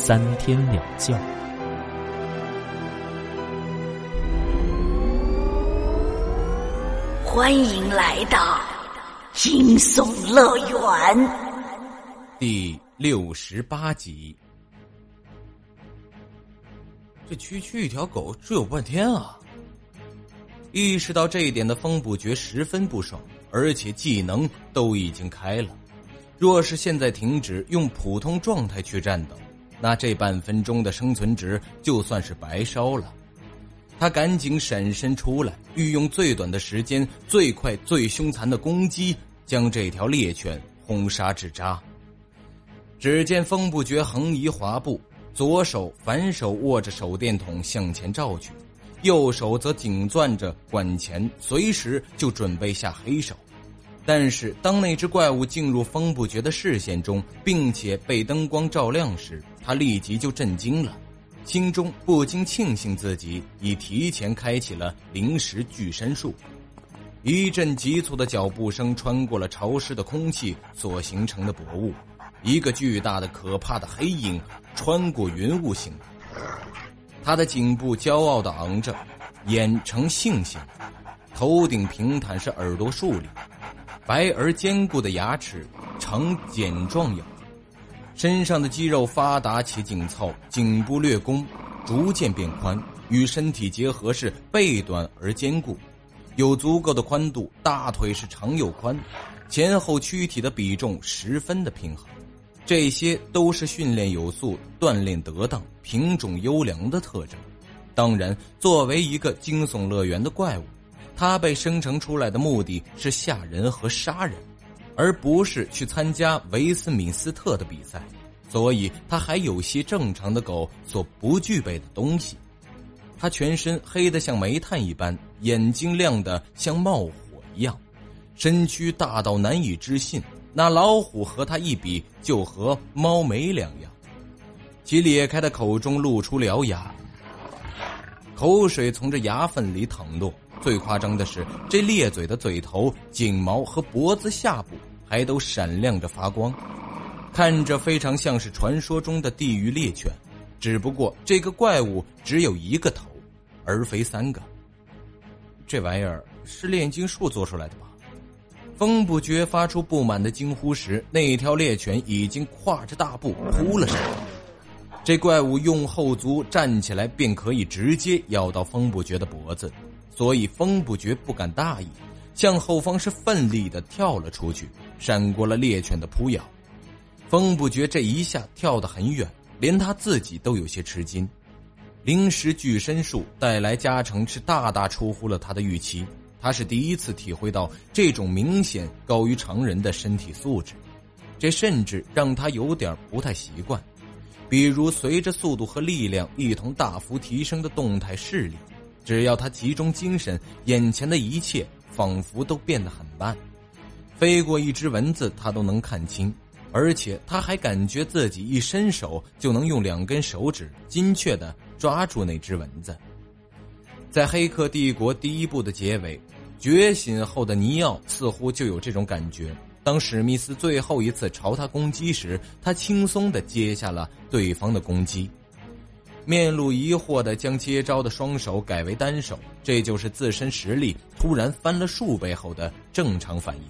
三天两觉。欢迎来到惊悚乐园第六十八集。这区区一条狗追我半天啊！意识到这一点的风不觉十分不爽，而且技能都已经开了，若是现在停止用普通状态去战斗。那这半分钟的生存值就算是白烧了。他赶紧闪身出来，欲用最短的时间、最快、最凶残的攻击，将这条猎犬轰杀至渣。只见风不觉横移滑步，左手反手握着手电筒向前照去，右手则紧攥着管钳，随时就准备下黑手。但是，当那只怪物进入风不觉的视线中，并且被灯光照亮时，他立即就震惊了，心中不禁庆幸自己已提前开启了临时巨身术。一阵急促的脚步声穿过了潮湿的空气所形成的薄雾，一个巨大的、可怕的黑影穿过云雾行。他的颈部骄傲的昂着，眼呈杏形，头顶平坦，是耳朵竖立。白而坚固的牙齿呈茧状咬，身上的肌肉发达且紧凑，颈部略弓，逐渐变宽，与身体结合是背短而坚固，有足够的宽度，大腿是长又宽，前后躯体的比重十分的平衡，这些都是训练有素、锻炼得当、品种优良的特征。当然，作为一个惊悚乐园的怪物。它被生成出来的目的是吓人和杀人，而不是去参加维斯敏斯特的比赛，所以他还有些正常的狗所不具备的东西。他全身黑得像煤炭一般，眼睛亮得像冒火一样，身躯大到难以置信。那老虎和他一比，就和猫没两样。其裂开的口中露出獠牙，口水从这牙缝里淌落。最夸张的是，这咧嘴的嘴头、颈毛和脖子下部还都闪亮着发光，看着非常像是传说中的地狱猎犬。只不过这个怪物只有一个头，而非三个。这玩意儿是炼金术做出来的吧？风不觉发出不满的惊呼时，那条猎犬已经跨着大步扑了上来。这怪物用后足站起来，便可以直接咬到风不觉的脖子。所以风不觉不敢大意，向后方是奋力的跳了出去，闪过了猎犬的扑咬。风不觉这一下跳得很远，连他自己都有些吃惊。临时巨身术带来加成是大大出乎了他的预期，他是第一次体会到这种明显高于常人的身体素质，这甚至让他有点不太习惯。比如随着速度和力量一同大幅提升的动态视力。只要他集中精神，眼前的一切仿佛都变得很慢。飞过一只蚊子，他都能看清，而且他还感觉自己一伸手就能用两根手指精确的抓住那只蚊子。在《黑客帝国》第一部的结尾，觉醒后的尼奥似乎就有这种感觉。当史密斯最后一次朝他攻击时，他轻松的接下了对方的攻击。面露疑惑的将接招的双手改为单手，这就是自身实力突然翻了数倍后的正常反应。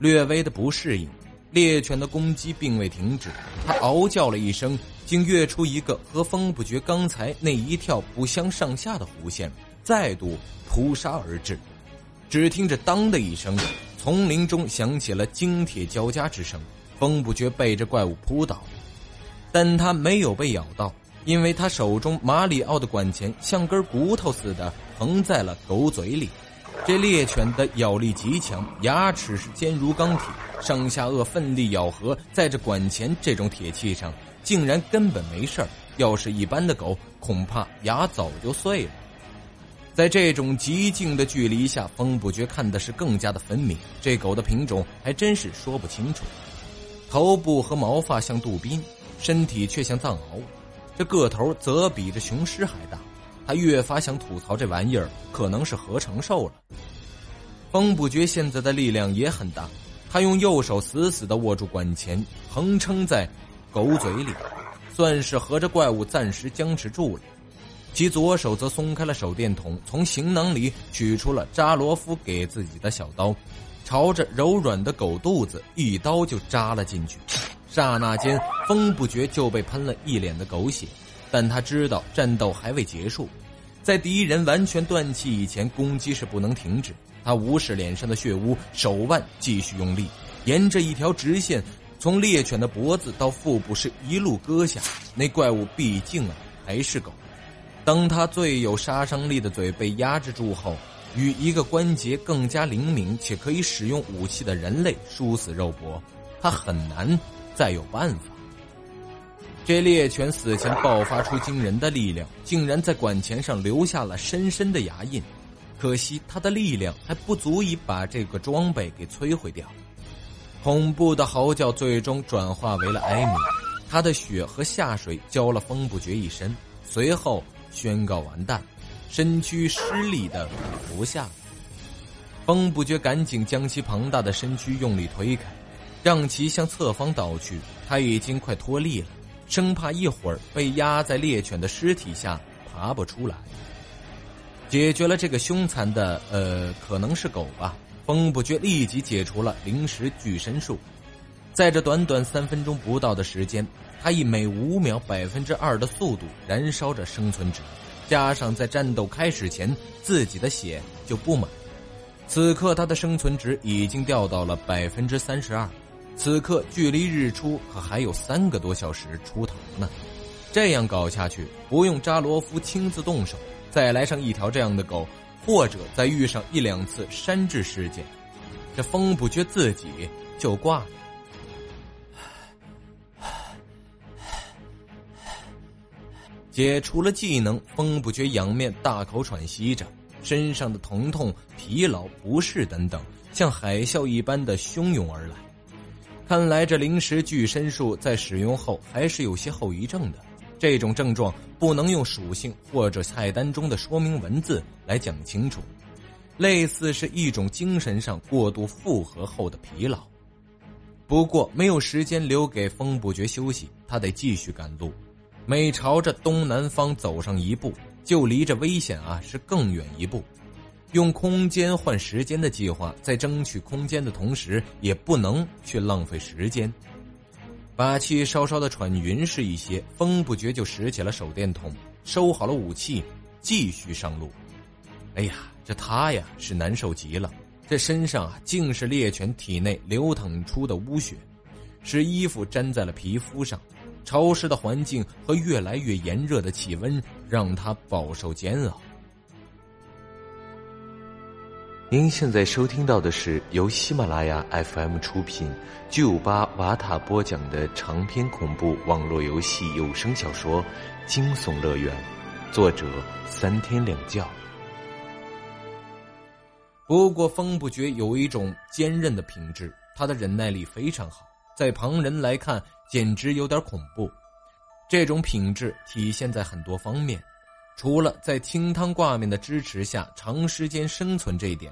略微的不适应，猎犬的攻击并未停止，它嗷叫了一声，竟跃出一个和风不觉刚才那一跳不相上下的弧线，再度扑杀而至。只听着“当”的一声，丛林中响起了金铁交加之声，风不觉被这怪物扑倒，但他没有被咬到。因为他手中马里奥的管钳像根骨头似的横在了狗嘴里，这猎犬的咬力极强，牙齿是坚如钢铁，上下颚奋力咬合，在这管钳这种铁器上，竟然根本没事儿，要是一般的狗，恐怕牙早就碎了。在这种极近的距离下，风不觉看的是更加的分明。这狗的品种还真是说不清楚，头部和毛发像杜宾，身体却像藏獒，这个头则比这雄狮还大。他越发想吐槽这玩意儿可能是合成兽了。风不觉现在的力量也很大，他用右手死死的握住管钳，横撑在狗嘴里，算是和这怪物暂时僵持住了。其左手则松开了手电筒，从行囊里取出了扎罗夫给自己的小刀，朝着柔软的狗肚子一刀就扎了进去。刹那间，风不觉就被喷了一脸的狗血，但他知道战斗还未结束，在敌人完全断气以前，攻击是不能停止。他无视脸上的血污，手腕继续用力，沿着一条直线，从猎犬的脖子到腹部是一路割下。那怪物毕竟啊还是狗。当他最有杀伤力的嘴被压制住后，与一个关节更加灵敏且可以使用武器的人类殊死肉搏，他很难再有办法。这猎犬死前爆发出惊人的力量，竟然在管钳上留下了深深的牙印。可惜他的力量还不足以把这个装备给摧毁掉。恐怖的嚎叫最终转化为了哀鸣，他的血和下水浇了风不绝一身，随后。宣告完蛋，身躯失力的服下。风不觉赶紧将其庞大的身躯用力推开，让其向侧方倒去。他已经快脱力了，生怕一会儿被压在猎犬的尸体下爬不出来。解决了这个凶残的，呃，可能是狗吧。风不觉立即解除了灵石巨身术，在这短短三分钟不到的时间。他以每五秒百分之二的速度燃烧着生存值，加上在战斗开始前自己的血就不满，此刻他的生存值已经掉到了百分之三十二。此刻距离日出可还有三个多小时出头呢，这样搞下去，不用扎罗夫亲自动手，再来上一条这样的狗，或者再遇上一两次山治事件，这风不觉自己就挂了。解除了技能，风不觉仰面大口喘息着，身上的疼痛、疲劳、不适等等，像海啸一般的汹涌而来。看来这灵石巨身术在使用后还是有些后遗症的。这种症状不能用属性或者菜单中的说明文字来讲清楚，类似是一种精神上过度负荷后的疲劳。不过没有时间留给风不觉休息，他得继续赶路。每朝着东南方走上一步，就离着危险啊是更远一步。用空间换时间的计划，在争取空间的同时，也不能去浪费时间。把气稍稍的喘匀是一些，风不觉就拾起了手电筒，收好了武器，继续上路。哎呀，这他呀是难受极了，这身上啊尽是猎犬体内流淌出的污血，使衣服粘在了皮肤上。潮湿的环境和越来越炎热的气温让他饱受煎熬。您现在收听到的是由喜马拉雅 FM 出品、九五八瓦塔播讲的长篇恐怖网络游戏有声小说《惊悚乐园》，作者三天两觉。不过风不觉有一种坚韧的品质，他的忍耐力非常好。在旁人来看，简直有点恐怖。这种品质体现在很多方面，除了在清汤挂面的支持下长时间生存这一点，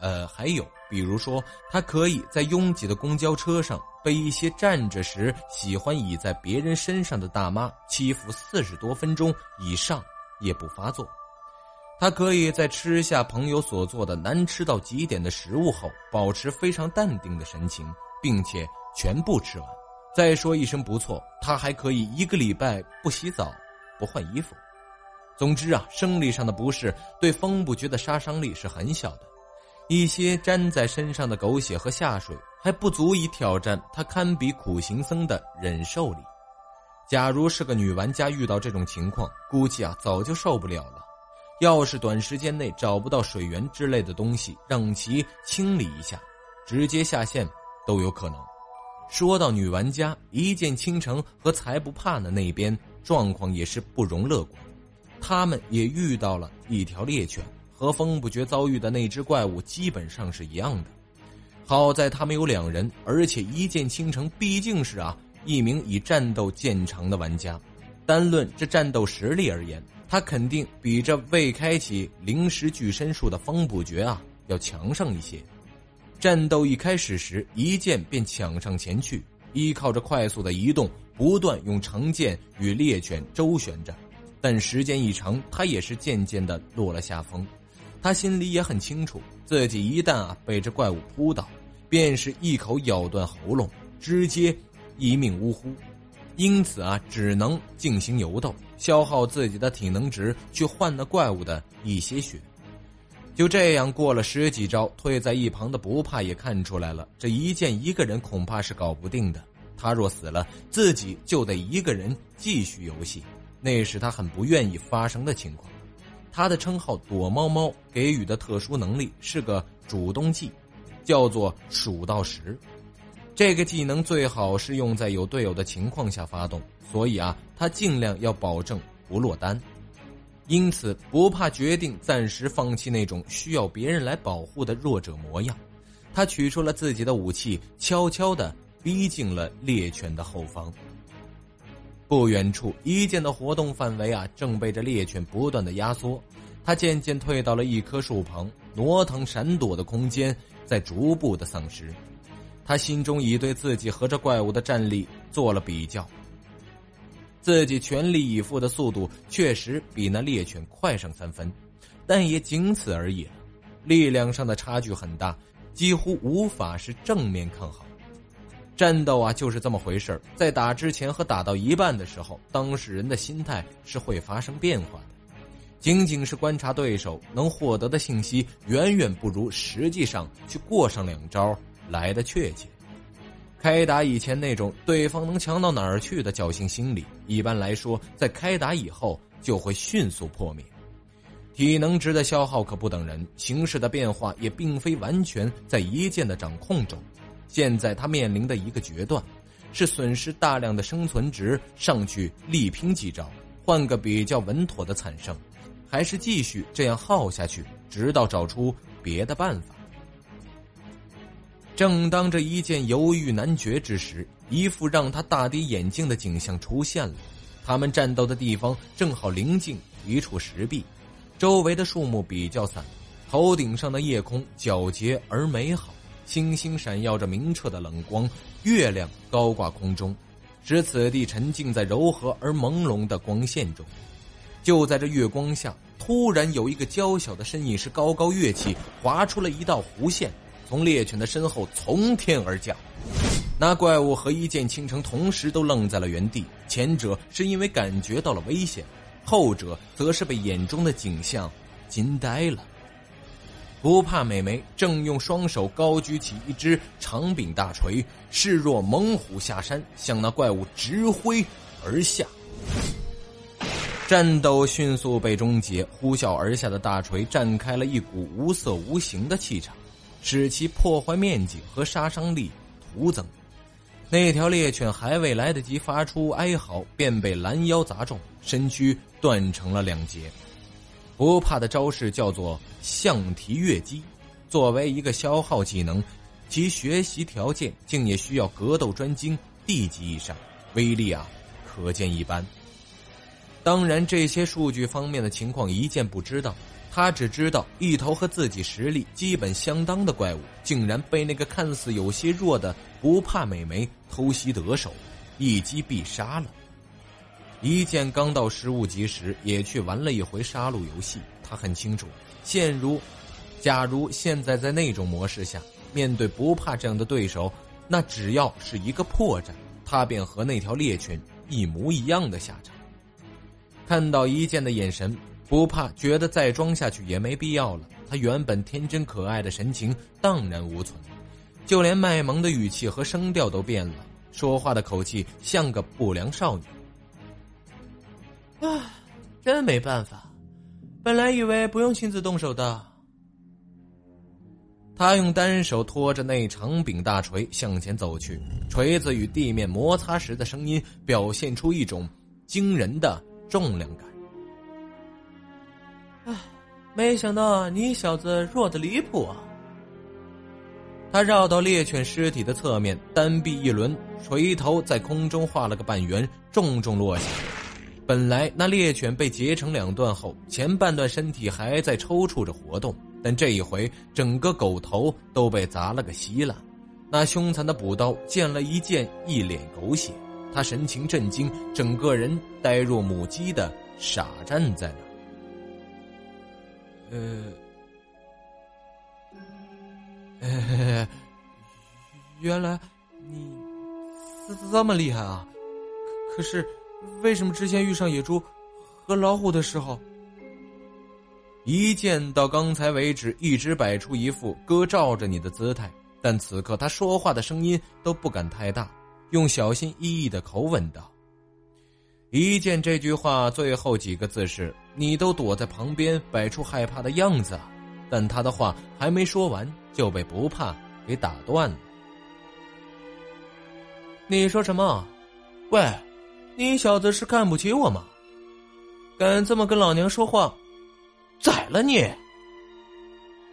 呃，还有比如说，他可以在拥挤的公交车上被一些站着时喜欢倚在别人身上的大妈欺负四十多分钟以上也不发作。他可以在吃下朋友所做的难吃到极点的食物后，保持非常淡定的神情，并且。全部吃完，再说一声不错，他还可以一个礼拜不洗澡、不换衣服。总之啊，生理上的不适对风不觉的杀伤力是很小的，一些粘在身上的狗血和下水还不足以挑战他堪比苦行僧的忍受力。假如是个女玩家遇到这种情况，估计啊早就受不了了。要是短时间内找不到水源之类的东西让其清理一下，直接下线都有可能。说到女玩家，一见倾城和才不怕的那边状况也是不容乐观。他们也遇到了一条猎犬，和风不觉遭遇的那只怪物基本上是一样的。好在他们有两人，而且一剑倾城毕竟是啊一名以战斗见长的玩家。单论这战斗实力而言，他肯定比这未开启灵石巨身术的风不绝啊要强上一些。战斗一开始时，一剑便抢上前去，依靠着快速的移动，不断用长剑与猎犬周旋着。但时间一长，他也是渐渐的落了下风。他心里也很清楚，自己一旦啊被这怪物扑倒，便是一口咬断喉咙，直接一命呜呼。因此啊，只能进行游斗，消耗自己的体能值，去换那怪物的一些血。就这样过了十几招，退在一旁的不怕也看出来了，这一剑一个人恐怕是搞不定的。他若死了，自己就得一个人继续游戏，那是他很不愿意发生的情况。他的称号“躲猫猫”给予的特殊能力是个主动技，叫做“数到十”。这个技能最好是用在有队友的情况下发动，所以啊，他尽量要保证不落单。因此，不怕决定暂时放弃那种需要别人来保护的弱者模样。他取出了自己的武器，悄悄的逼近了猎犬的后方。不远处，一剑的活动范围啊，正被这猎犬不断的压缩。他渐渐退到了一棵树旁，挪腾闪躲的空间在逐步的丧失。他心中已对自己和这怪物的战力做了比较，自己全力以赴的速度确实比那猎犬快上三分，但也仅此而已。力量上的差距很大，几乎无法是正面抗衡。战斗啊，就是这么回事在打之前和打到一半的时候，当事人的心态是会发生变化的。仅仅是观察对手，能获得的信息远远不如实际上去过上两招。来的确切，开打以前那种对方能强到哪儿去的侥幸心理，一般来说在开打以后就会迅速破灭。体能值的消耗可不等人，形势的变化也并非完全在一剑的掌控中。现在他面临的一个决断，是损失大量的生存值上去力拼几招，换个比较稳妥的惨胜，还是继续这样耗下去，直到找出别的办法。正当这一剑犹豫难决之时，一副让他大跌眼镜的景象出现了。他们战斗的地方正好临近一处石壁，周围的树木比较散，头顶上的夜空皎洁而美好，星星闪耀着明澈的冷光，月亮高挂空中，使此地沉浸在柔和而朦胧的光线中。就在这月光下，突然有一个娇小的身影是高高跃起，划出了一道弧线。从猎犬的身后从天而降，那怪物和一剑倾城同时都愣在了原地。前者是因为感觉到了危险，后者则是被眼中的景象惊呆了。不怕美眉正用双手高举起一只长柄大锤，势若猛虎下山，向那怪物直挥而下。战斗迅速被终结，呼啸而下的大锤绽开了一股无色无形的气场。使其破坏面积和杀伤力徒增，那条猎犬还未来得及发出哀嚎，便被拦腰砸中，身躯断成了两截。不怕的招式叫做象蹄跃击，作为一个消耗技能，其学习条件竟也需要格斗专精 D 级以上，威力啊可见一斑。当然，这些数据方面的情况一件不知道。他只知道，一头和自己实力基本相当的怪物，竟然被那个看似有些弱的不怕美眉偷袭得手，一击必杀了。一剑刚到十五级时，也去玩了一回杀戮游戏。他很清楚，现如，假如现在在那种模式下，面对不怕这样的对手，那只要是一个破绽，他便和那条猎犬一模一样的下场。看到一剑的眼神。不怕，觉得再装下去也没必要了。他原本天真可爱的神情荡然无存，就连卖萌的语气和声调都变了，说话的口气像个不良少女。啊，真没办法，本来以为不用亲自动手的。他用单手托着那长柄大锤向前走去，锤子与地面摩擦时的声音表现出一种惊人的重量感。唉，没想到你小子弱的离谱啊！他绕到猎犬尸体的侧面，单臂一轮，锤头在空中画了个半圆，重重落下。本来那猎犬被截成两段后，前半段身体还在抽搐着活动，但这一回整个狗头都被砸了个稀烂。那凶残的补刀见了一剑，一脸狗血。他神情震惊，整个人呆若母鸡的傻站在那。呃。原来你这这么厉害啊！可是为什么之前遇上野猪和老虎的时候，一见到刚才为止一直摆出一副哥罩着你的姿态，但此刻他说话的声音都不敢太大，用小心翼翼的口吻道：“一见这句话最后几个字是你都躲在旁边摆出害怕的样子。”但他的话还没说完，就被不怕给打断了。你说什么？喂，你小子是看不起我吗？敢这么跟老娘说话，宰了你！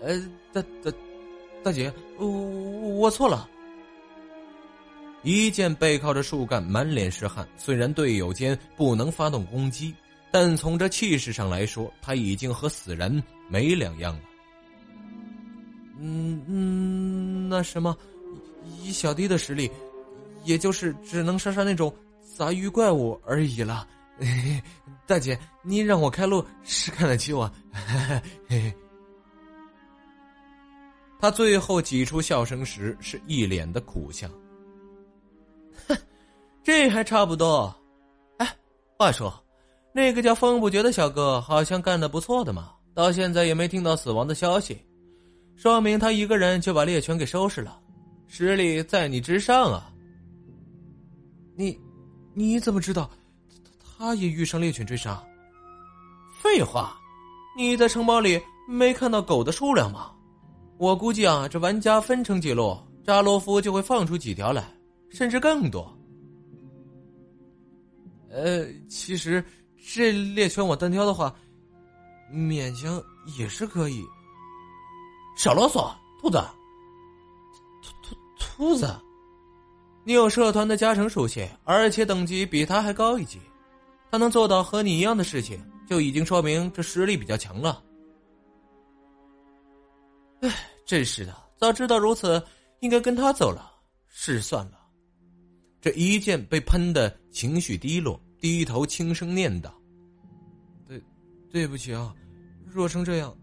呃，大大大姐，我我错了。一剑背靠着树干，满脸是汗。虽然队友间不能发动攻击，但从这气势上来说，他已经和死人没两样了。嗯嗯，那什么，以小弟的实力，也就是只能杀杀那种杂鱼怪物而已了。大姐，你让我开路是看得起我。他最后挤出笑声时，是一脸的苦相。哼，这还差不多。哎，话说，那个叫风不绝的小哥好像干的不错的嘛，到现在也没听到死亡的消息。说明他一个人就把猎犬给收拾了，实力在你之上啊！你你怎么知道他他也遇上猎犬追杀？废话，你在城堡里没看到狗的数量吗？我估计啊，这玩家分成几路，扎罗夫就会放出几条来，甚至更多。呃，其实这猎犬我单挑的话，勉强也是可以。少啰嗦，兔子。兔兔兔子，你有社团的加成属性，而且等级比他还高一级，他能做到和你一样的事情，就已经说明这实力比较强了。唉，真是的，早知道如此，应该跟他走了，是算了。这一剑被喷的情绪低落，低头轻声念道：“对，对不起啊，若成这样，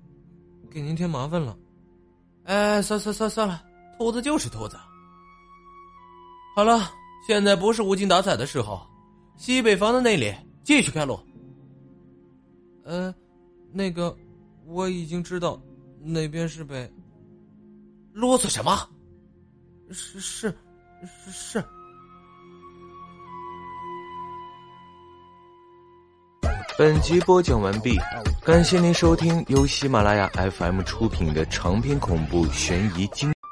给您添麻烦了。”哎，算算算算了，兔子就是兔子。好了，现在不是无精打采的时候，西北方的那里继续开路。呃，那个我已经知道，那边是北。啰嗦什么？是是是是。本集播讲完毕，感谢您收听由喜马拉雅 FM 出品的长篇恐怖悬疑惊。